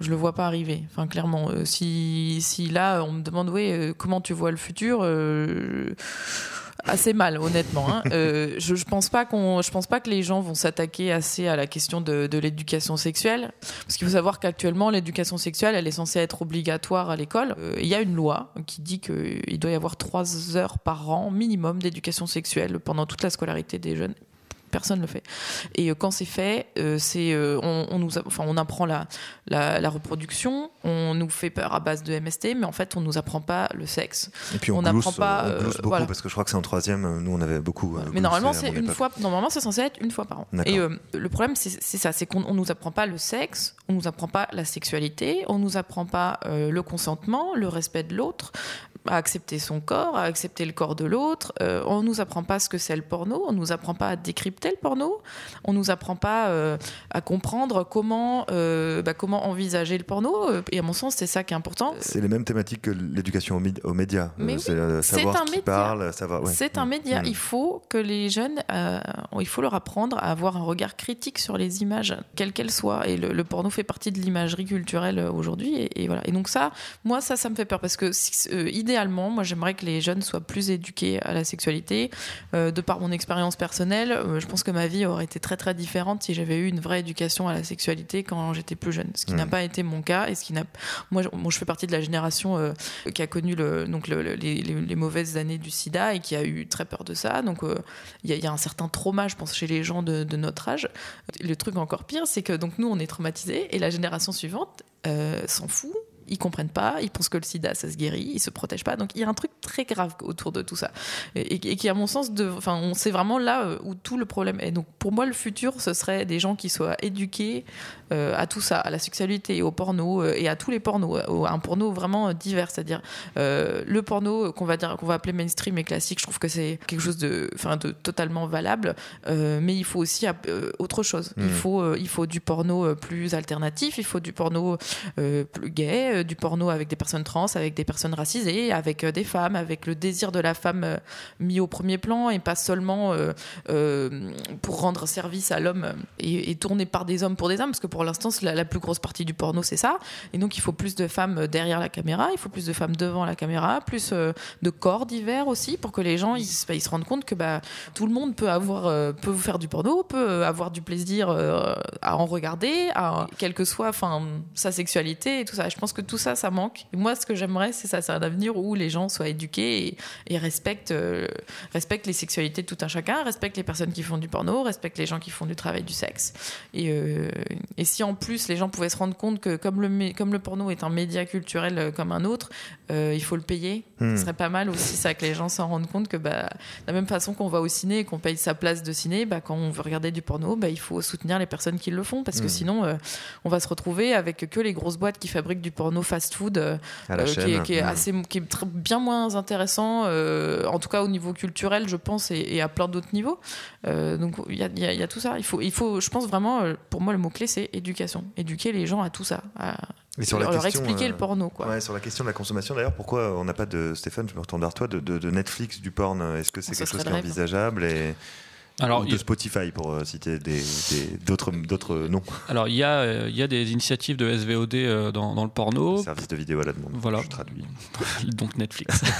je le vois pas arriver. Enfin, clairement, si, si là on me demande, oui, comment tu vois le futur, assez mal, honnêtement. hein. Euh, je, je pense pas qu'on, je pense pas que les gens vont s'attaquer assez à la question de, de l'éducation sexuelle, parce qu'il faut savoir qu'actuellement l'éducation sexuelle, elle est censée être obligatoire à l'école. Euh, Il y a une loi qui dit qu'il doit y avoir trois heures par an minimum d'éducation sexuelle pendant toute la scolarité des jeunes. Personne ne le fait. Et euh, quand c'est fait, euh, c'est euh, on, on nous, a- enfin, on apprend la, la, la reproduction, on nous fait peur à base de MST, mais en fait, on nous apprend pas le sexe. Et puis on, On glousse, n'apprend pas, on beaucoup voilà. parce que je crois que c'est en troisième. Nous, on avait beaucoup. Mais normalement, c'est une fois. Normalement, c'est censé être une fois par an. Et le problème, c'est ça, c'est qu'on on nous apprend pas le sexe, on nous apprend pas la sexualité, on nous apprend pas le consentement, le respect de l'autre, à accepter son corps, à accepter le corps de l'autre. Euh, on nous apprend pas ce que c'est le porno, on nous apprend pas à décrypter le porno, on nous apprend pas euh, à comprendre comment euh, bah, comment envisager le porno. Euh, Et à mon sens, c'est ça qui est important. C'est les mêmes thématiques que l'éducation aux, médias. Mais oui, c'est savoir un qui média. parle, savoir. ouais. C'est un Mm. média. Mm. Il faut que les jeunes, il faut leur apprendre à avoir un regard critique sur les images, quelles qu'elles soient. Et le, le porno fait partie de l'imagerie culturelle aujourd'hui. Et, et voilà. Et donc ça, moi, ça, ça me fait peur parce que si- idéalement, moi j'aimerais que les jeunes soient plus éduqués à la sexualité. Euh, de par mon expérience personnelle, euh, je pense que ma vie aurait été très très différente si j'avais eu une vraie éducation à la sexualité quand j'étais plus jeune. Ce qui n'a Mhm. pas été mon cas et ce qui n'a. Moi, je- moi, je fais partie de la génération euh, qui a connu le, donc le- le- les, mauvaises années du SIDA et qui a eu très peur de ça. Donc il y, a- il y a un certain trauma, je pense, chez les gens de, de notre âge. Le truc encore pire, c'est que donc nous on est traumatisés et la génération suivante s'en fout. Ils comprennent pas, ils pensent que le sida ça se guérit, ils se protègent pas. Donc il y a un truc très grave autour de tout ça. Et, et qui, à mon sens, de, enfin, on sait vraiment là euh, où tout le problème est. Donc pour moi, le futur, ce serait des gens qui soient éduqués euh, à tout ça, à la sexualité, au porno euh, et à tous les pornos, un porno vraiment divers, c'est-à-dire euh, le porno qu'on va dire qu'on va appeler mainstream et classique. Je trouve que c'est quelque chose de, enfin, de totalement valable, mais il faut aussi autre chose. Il faut, euh, il faut du porno plus alternatif, il faut du porno plus gay, euh, du porno avec des personnes trans, avec des personnes racisées, avec euh, des femmes, avec le désir de la femme euh, mis au premier plan et pas seulement pour rendre service à l'homme et, et tourné par des hommes pour des hommes, parce que pour l'instant, la, plus grosse partie du porno, c'est ça. Et donc, il faut plus de femmes derrière la caméra, il faut plus de femmes devant la caméra, plus de corps divers aussi, pour que les gens ils, se- rendent compte que bah, tout le monde peut avoir, peut faire du porno, peut avoir du plaisir à en regarder, quelle que soit, sa sexualité et tout ça. Je pense que tout ça, ça manque. Et moi, ce que j'aimerais, c'est ça, c'est un avenir où les gens soient éduqués et, et respectent, euh, respectent les sexualités de tout un chacun, respectent les personnes qui font du porno, respectent les gens qui font du travail du sexe. Et, euh, et si en plus les gens pouvaient se rendre compte que comme le, comme le porno est un média culturel euh, comme un autre, euh, il faut le payer. Hmm. Ce serait pas mal aussi ça que les gens s'en rendent compte que bah, de la même façon qu'on va au ciné et qu'on paye sa place de ciné, bah, quand on veut regarder du porno, bah, il faut soutenir les personnes qui le font parce que Hmm. sinon on va se retrouver avec que les grosses boîtes qui fabriquent du porno fast-food euh, euh, qui, est, qui est Hmm. assez, qui est très- bien moins intéressant, euh, en tout cas au niveau culturel, je pense, et, et à plein d'autres niveaux. Donc il y a, il y a- il y a tout ça. Il faut, il faut, je pense vraiment, pour moi, le mot clé c'est éducation. Éduquer les gens à tout ça, à Et sur la leur, expliquer le porno, quoi. Ouais, sur la question de la consommation, d'ailleurs, pourquoi on n'a pas de Stéphane Je me retourne vers toi de, de- de Netflix du porn. Est-ce que c'est quelque chose qui est envisageable et Alors, de Spotify pour euh, citer d'autres d'autres noms, Alors, il y, a, euh, il y a des initiatives de SVOD euh, dans, dans le porno. services de vidéo à la demande. Voilà. Je traduis. donc Netflix.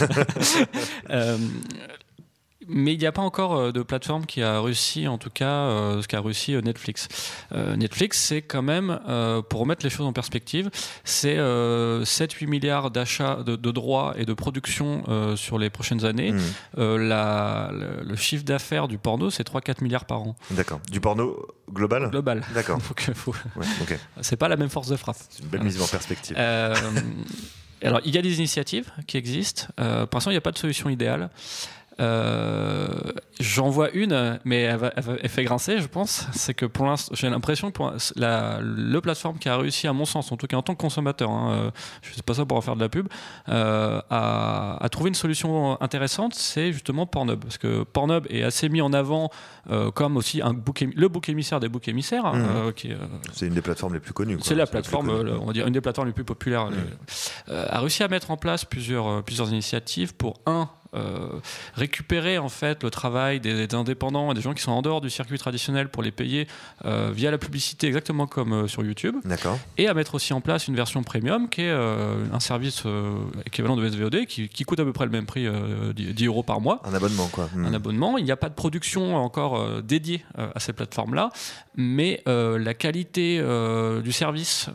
Euh, mais il n'y a pas encore euh, de plateforme qui a réussi, en tout cas, euh, ce qu'a réussi euh, Netflix. Euh, Netflix, c'est quand même, euh, pour remettre les choses en perspective, c'est euh, 7-8 milliards d'achats de, de droits et de production sur les prochaines années. Hmm, la- le, le chiffre d'affaires du porno, c'est 3-4 milliards par an, D'accord. Du porno global? Global. D'accord. Faut- Ouais, c'est pas la même force de frappe. C'est une belle mise en perspective. Alors, il y a des initiatives qui existent. Pour l'instant, il n'y a pas de solution idéale. Euh, J'en vois une, mais elle, va- elle va- elle fait grincer, je pense. C'est que pour l'instant, j'ai l'impression que pour la, le plateforme qui a réussi, à mon sens, en tout cas en tant que consommateur, hein, euh, je ne sais pas ça pour en faire de la pub, euh, à, à trouver une solution intéressante, c'est justement Pornhub. Parce que Pornhub est assez mis en avant euh, comme aussi un bouc émi- le bouc émissaire des boucs émissaires, euh, euh, C'est une des plateformes les plus connues. c'est la plateforme, euh, on va dire une des plateformes les plus populaires. Mm. Euh, a réussi à mettre en place plusieurs, euh, plusieurs initiatives pour un euh, récupérer en fait le travail des, des indépendants et des gens qui sont en dehors du circuit traditionnel pour les payer euh, via la publicité exactement comme euh, sur YouTube et à mettre aussi en place une version premium qui est un service équivalent de SVOD qui, qui coûte à peu près le même prix euh, 10 10 euros par mois Un abonnement, quoi. Hmm. un abonnement. Il n'y a pas de production encore dédiée à ces plateformes-là, mais euh, la qualité du service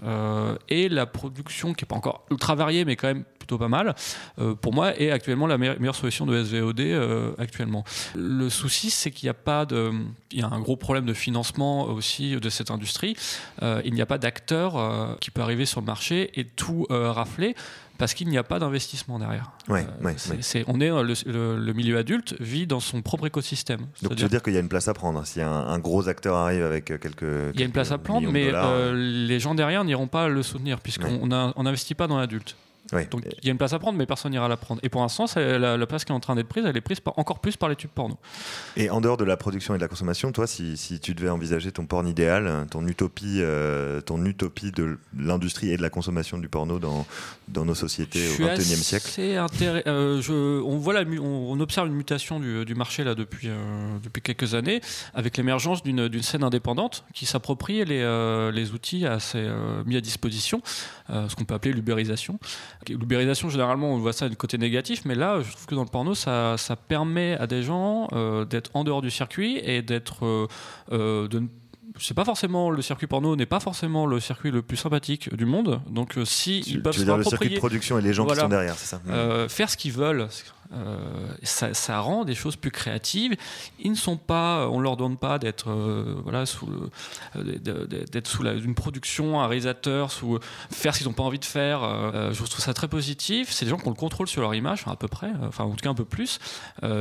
et la production, qui n'est pas encore ultra variée, mais quand même plutôt pas mal, euh, pour moi, est actuellement la meilleure, solution de SVOD euh, actuellement. Le souci, c'est qu'il n'y a pas de... Il y a un gros problème de financement aussi de cette industrie. Euh, il n'y a pas d'acteur qui peut arriver sur le marché et tout rafler parce qu'il n'y a pas d'investissement derrière. Ouais, Euh, ouais, c'est- ouais. c'est- on est, euh, le, le- le milieu adulte vit dans son propre écosystème. Donc tu veux dire qu'il y a une place à prendre. Si un, un gros acteur arrive avec euh, quelques. il y a une place à prendre, mais euh, les gens derrière n'iront pas le soutenir puisqu'on n'investit pas dans l'adulte. Donc il y a une place à prendre, mais personne n'ira la prendre. Et pour l'instant, la, la place qui est en train d'être prise, elle est prise par- encore plus par les tubes porno. Et en dehors de la production et de la consommation, toi, si, si tu devais envisager ton porn idéal, ton utopie, euh, ton utopie de l'industrie et de la consommation du porno dans, dans nos sociétés Je au XXIe siècle, euh, je- on, voit la on, on observe une mutation du, du marché là, depuis, euh, depuis quelques années, avec l'émergence d'une scène indépendante qui s'approprie les, euh, les outils assez, mis à disposition, ce qu'on peut appeler l'ubérisation. L'ubérisation, généralement, on voit ça du côté négatif, mais là, je trouve que dans le porno, ça, permet à des gens euh, d'être en dehors du circuit et d'être. euh, euh, de c'est pas forcément le circuit porno n'est pas forcément le circuit le plus sympathique du monde donc euh, si Tu, ils peuvent tu veux dire le circuit de production et les gens Voilà. qui sont derrière, c'est ça euh, faire ce qu'ils veulent. euh, ça, ça rend des choses plus créatives. Ils ne sont pas, on leur donne pas d'être euh, voilà sous d'être sous la- une production, un réalisateur, sous faire ce qu'ils n'ont pas envie de faire. Euh, je trouve ça très positif. C'est des gens qui ont le contrôle sur leur image, enfin, à peu près, enfin en tout cas un peu plus.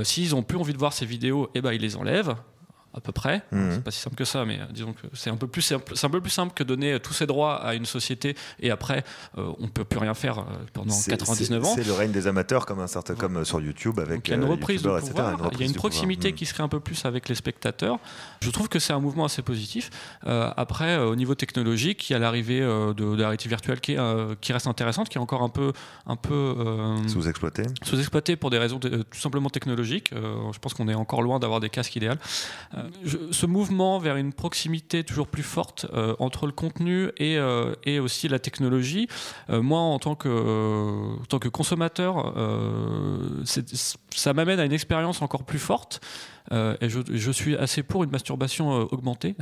S'ils ont plus envie de voir ces vidéos, eh ben ils les enlèvent à peu près. Mhm. C'est pas si simple que ça, mais euh, disons que c'est un peu plus simple, c'est un peu plus simple que donner euh, tous ces droits à une société et après euh, on peut plus rien faire euh, pendant C'est- 99 c'est- ans. C'est le règne des amateurs, comme, un certain, comme sur YouTube avec Donc il y a une reprise de etc., il y a une pouvoir. proximité Mm. qui se crée un peu plus avec les spectateurs. Je trouve que c'est un mouvement assez positif. Euh, après, au niveau technologique, il y a l'arrivée de, de la réalité virtuelle qui, est, euh, qui reste intéressante, qui est encore un peu, un peu euh, Sous-exploité. sous-exploité pour des raisons tout simplement technologiques. Je pense qu'on est encore loin d'avoir des casques idéaux. Ce mouvement vers une proximité toujours plus forte euh, entre le contenu et, euh, aussi la technologie, euh, moi en tant que, en tant que consommateur, ça m'amène à une expérience encore plus forte. Euh, et je, je suis assez pour une masturbation euh, augmentée,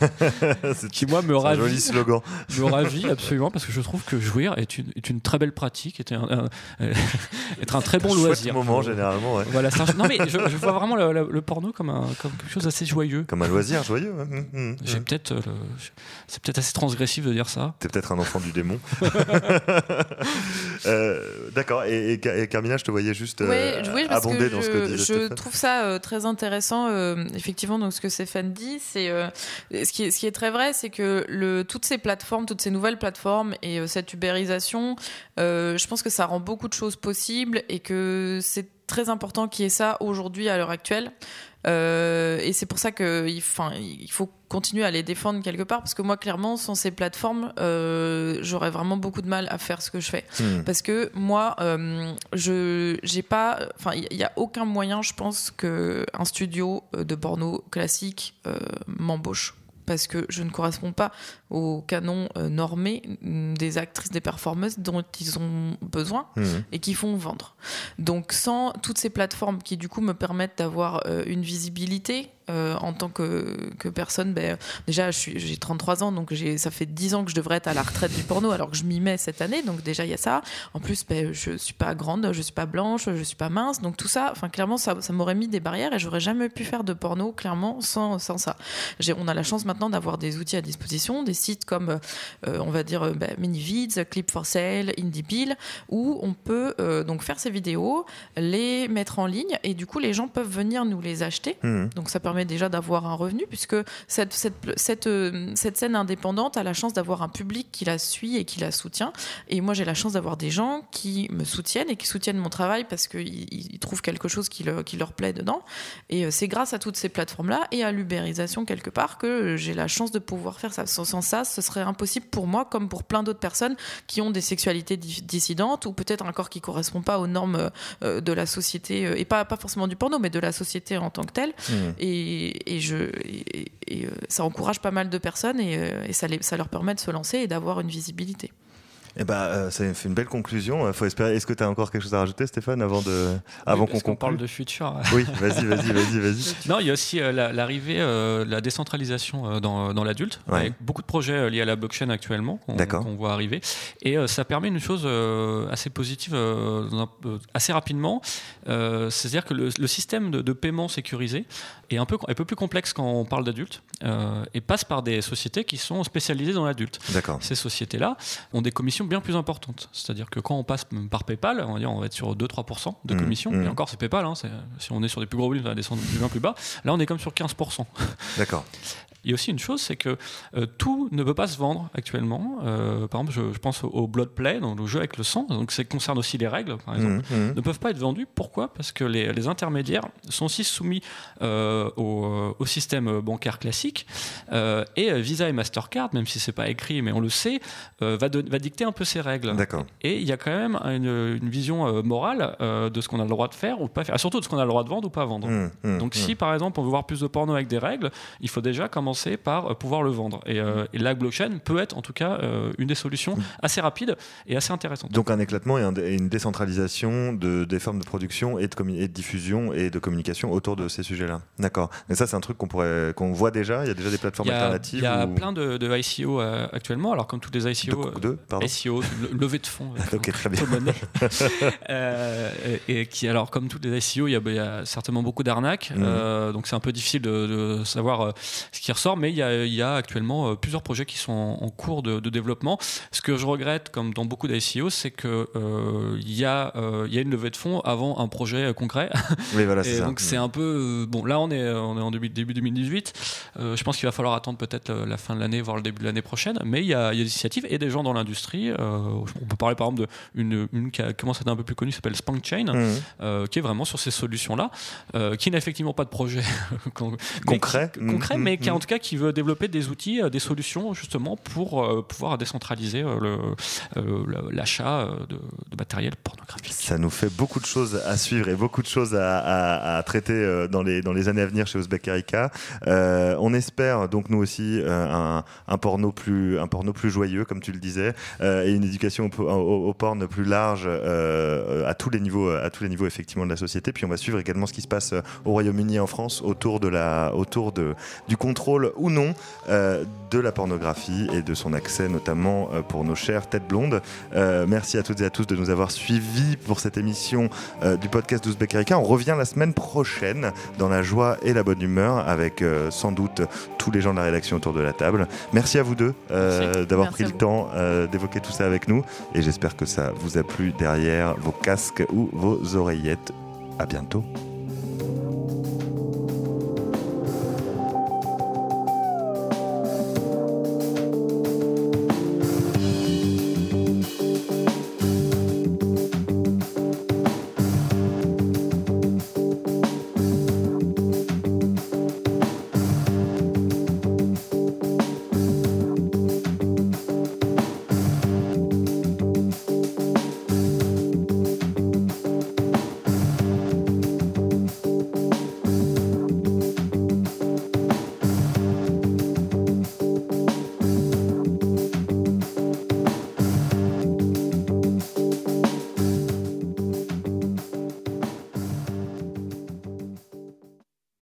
c'est qui moi me c'est un ravit joli slogan. me ravit absolument parce que je trouve que jouir est une, est une très belle pratique, est un, un- euh, être un très bon Chouette loisir. moment, généralement, ouais. Voilà, c'est un- non mais je, je vois vraiment le, le- le porno comme, un, comme quelque chose d'assez joyeux. Comme un loisir joyeux. hein. Mm, mm, J'ai mm. peut-être, euh, le- c'est peut-être assez transgressif de dire ça. T'es peut-être un enfant du démon. Euh, D'accord. Et, et, Ca- et Carmina, je te voyais juste euh, oui, abonder dans je, ce que disait je Stéphane. trouve ça euh, très intéressant. Euh, effectivement, donc ce que Stéphane dit, c'est euh, ce qui est très vrai, c'est que toutes ces plateformes, toutes ces nouvelles plateformes et euh, cette ubérisation, je pense que ça rend beaucoup de choses possibles et que c'est très important qu'il y ait ça aujourd'hui à l'heure actuelle. Et c'est pour ça que il, enfin, il faut continuer à les défendre quelque part parce que moi clairement sans ces plateformes euh, j'aurais vraiment beaucoup de mal à faire ce que je fais Hmm. parce que moi euh, je j'ai pas enfin il y a aucun moyen je pense que un studio euh, de porno classique euh, m'embauche parce que je ne corresponds pas au canon normé des actrices des performeuses dont ils ont besoin Hmm. et qui font vendre. Donc sans toutes ces plateformes qui du coup me permettent d'avoir une visibilité euh, en tant que, que personne, ben, déjà j'ai 33 ans donc ça fait 10 ans que je devrais être à la retraite du porno alors que je m'y mets cette année donc déjà il y a ça. En plus ben, je suis pas grande, je suis pas blanche, je suis pas mince donc tout ça, enfin clairement ça, ça m'aurait mis des barrières et j'aurais jamais pu faire de porno clairement sans, sans ça. On a la chance maintenant d'avoir des outils à disposition, des sites comme euh, on va dire euh, ben, Minivids, Clip for Sale, IndieBill où on peut euh, donc faire ces vidéos, les mettre en ligne et du coup les gens peuvent venir nous les acheter. Hmm. Donc ça permet déjà d'avoir un revenu puisque cette, cette, cette, euh, cette scène indépendante a la chance d'avoir un public qui la suit et qui la soutient. Et moi j'ai la chance d'avoir des gens qui me soutiennent et qui soutiennent mon travail parce qu'ils ils trouvent quelque chose qui, leur- qui leur plaît dedans. Et euh, c'est grâce à toutes ces plateformes-là et à l'ubérisation quelque part que j'ai la chance de pouvoir faire ça. Sans, ça, ce serait impossible pour moi comme pour plein d'autres personnes qui ont des sexualités di- dissidentes ou peut-être un corps qui correspond pas aux normes euh, de la société et pas, pas forcément du porno mais de la société en tant que telle. Hmm. Et, et je, euh, ça encourage pas mal de personnes et, euh, et ça, les- ça leur permet de se lancer et d'avoir une visibilité. Eh ben, euh, ça fait une belle conclusion. Euh, Faut espérer. Est-ce que tu as encore quelque chose à rajouter, Stéphane, avant de, avant Oui, qu'on parle de futur. Oui, vas-y, vas-y, vas-y, vas-y. Non, il y a aussi euh, la- l'arrivée euh, de la décentralisation euh, dans, dans l'adulte, Ouais. avec beaucoup de projets euh, liés à la blockchain actuellement qu'on voit arriver. Et euh, ça permet une chose euh, assez positive euh, un- euh, assez rapidement. Euh, C'est-à-dire que le, le système de, de paiement sécurisé est un peu, un peu plus complexe quand on parle d'adultes euh, et passe par des sociétés qui sont spécialisées dans l'adulte D'accord. ces sociétés-là ont des commissions bien plus importantes. C'est-à-dire que quand on passe par PayPal, on va, dire, on va être sur 2-3% de Mhm, commission. mhm. Et encore, c'est PayPal. hein, si on est sur des plus gros volumes, on va descendre bien plus bas. Là, on est comme sur 15%. D'accord. Il y a aussi une chose, c'est que euh, tout ne peut pas se vendre actuellement. Euh, par exemple, je, je pense au, au Blood Play, donc le jeu avec le sang. Donc, ça concerne aussi les règles, par exemple Hmm, hmm. ne peuvent pas être vendus. Pourquoi? Parce que les, les intermédiaires sont aussi soumis euh, au, au système bancaire classique. Et Visa et Mastercard, même si c'est pas écrit, mais on le sait, va, dicter un peu ces règles. Et il y a quand même une, une vision morale de ce qu'on a le droit de faire ou pas faire, et surtout de ce qu'on a le droit de vendre ou pas vendre. Hmm, Donc si par exemple on veut voir plus de porno avec des règles, il faut déjà commencer commencer par euh, pouvoir le vendre. Et, euh, et la blockchain peut être en tout cas euh, une des solutions assez rapides et assez intéressantes. Donc un éclatement et, un- et une décentralisation de, des formes de production et de, commu- et de diffusion et de communication autour de ces sujets-là. D'accord. Mais ça, c'est un truc qu'on pourrait, qu'on voit déjà. Il y a déjà des plateformes Il y a, alternatives. il y a ou- plein de, de ICO euh, actuellement. Alors comme tous les ICO, de-. ICO, le- levée de fonds. Ok, très bien. et, qui, alors, comme toutes les ICO, il y a, il y a certainement beaucoup d'arnaques. Euh, donc, c'est un peu difficile de, savoir ce qui ressort. Mais il y a, il y a actuellement euh, plusieurs projets qui sont en, en cours de, de développement. Ce que je regrette, comme dans beaucoup d'ICO, c'est que euh, il y, a, euh, il y a une levée de fonds avant un projet concret. Oui, voilà, c'est donc c'est un peu bon. Là on est on est en début, début 2018. Euh, je pense qu'il va falloir attendre peut-être la fin de l'année, voire le début de l'année prochaine. Mais il y a, il y a des initiatives et des gens dans l'industrie. on peut parler par exemple d'une une qui a commencé à être un peu plus connue, qui s'appelle Spunk Chain, euh, qui est vraiment sur ces solutions-là, euh, qui n'a effectivement pas de projet con- Concret. concret, mais qui mhm. en tout cas qui veut développer des outils, euh, des solutions justement pour euh, pouvoir décentraliser euh, l'achat de, matériel pornographique. Ça nous fait beaucoup de choses à suivre et beaucoup de choses à, traiter dans les, années à venir chez Uzbek Erika. Euh, on espère donc nous aussi un, porno plus joyeux comme tu le disais et une éducation au, au, porn plus large à tous les niveaux à tous les niveaux effectivement de la société. Puis on va suivre également ce qui se passe au Royaume-Uni en France autour du contrôle ou non euh, de la pornographie et de son accès notamment euh, pour nos chères têtes blondes. Euh, merci à toutes et à tous de nous avoir suivis pour cette émission du podcast d'Ouzbek Erika. On revient la semaine prochaine dans la joie et la bonne humeur avec sans doute tous les gens de la rédaction autour de la table. Merci à vous deux d'avoir pris le temps d'évoquer tout ça avec nous et j'espère que ça vous a plu derrière vos casques ou vos oreillettes. À bientôt.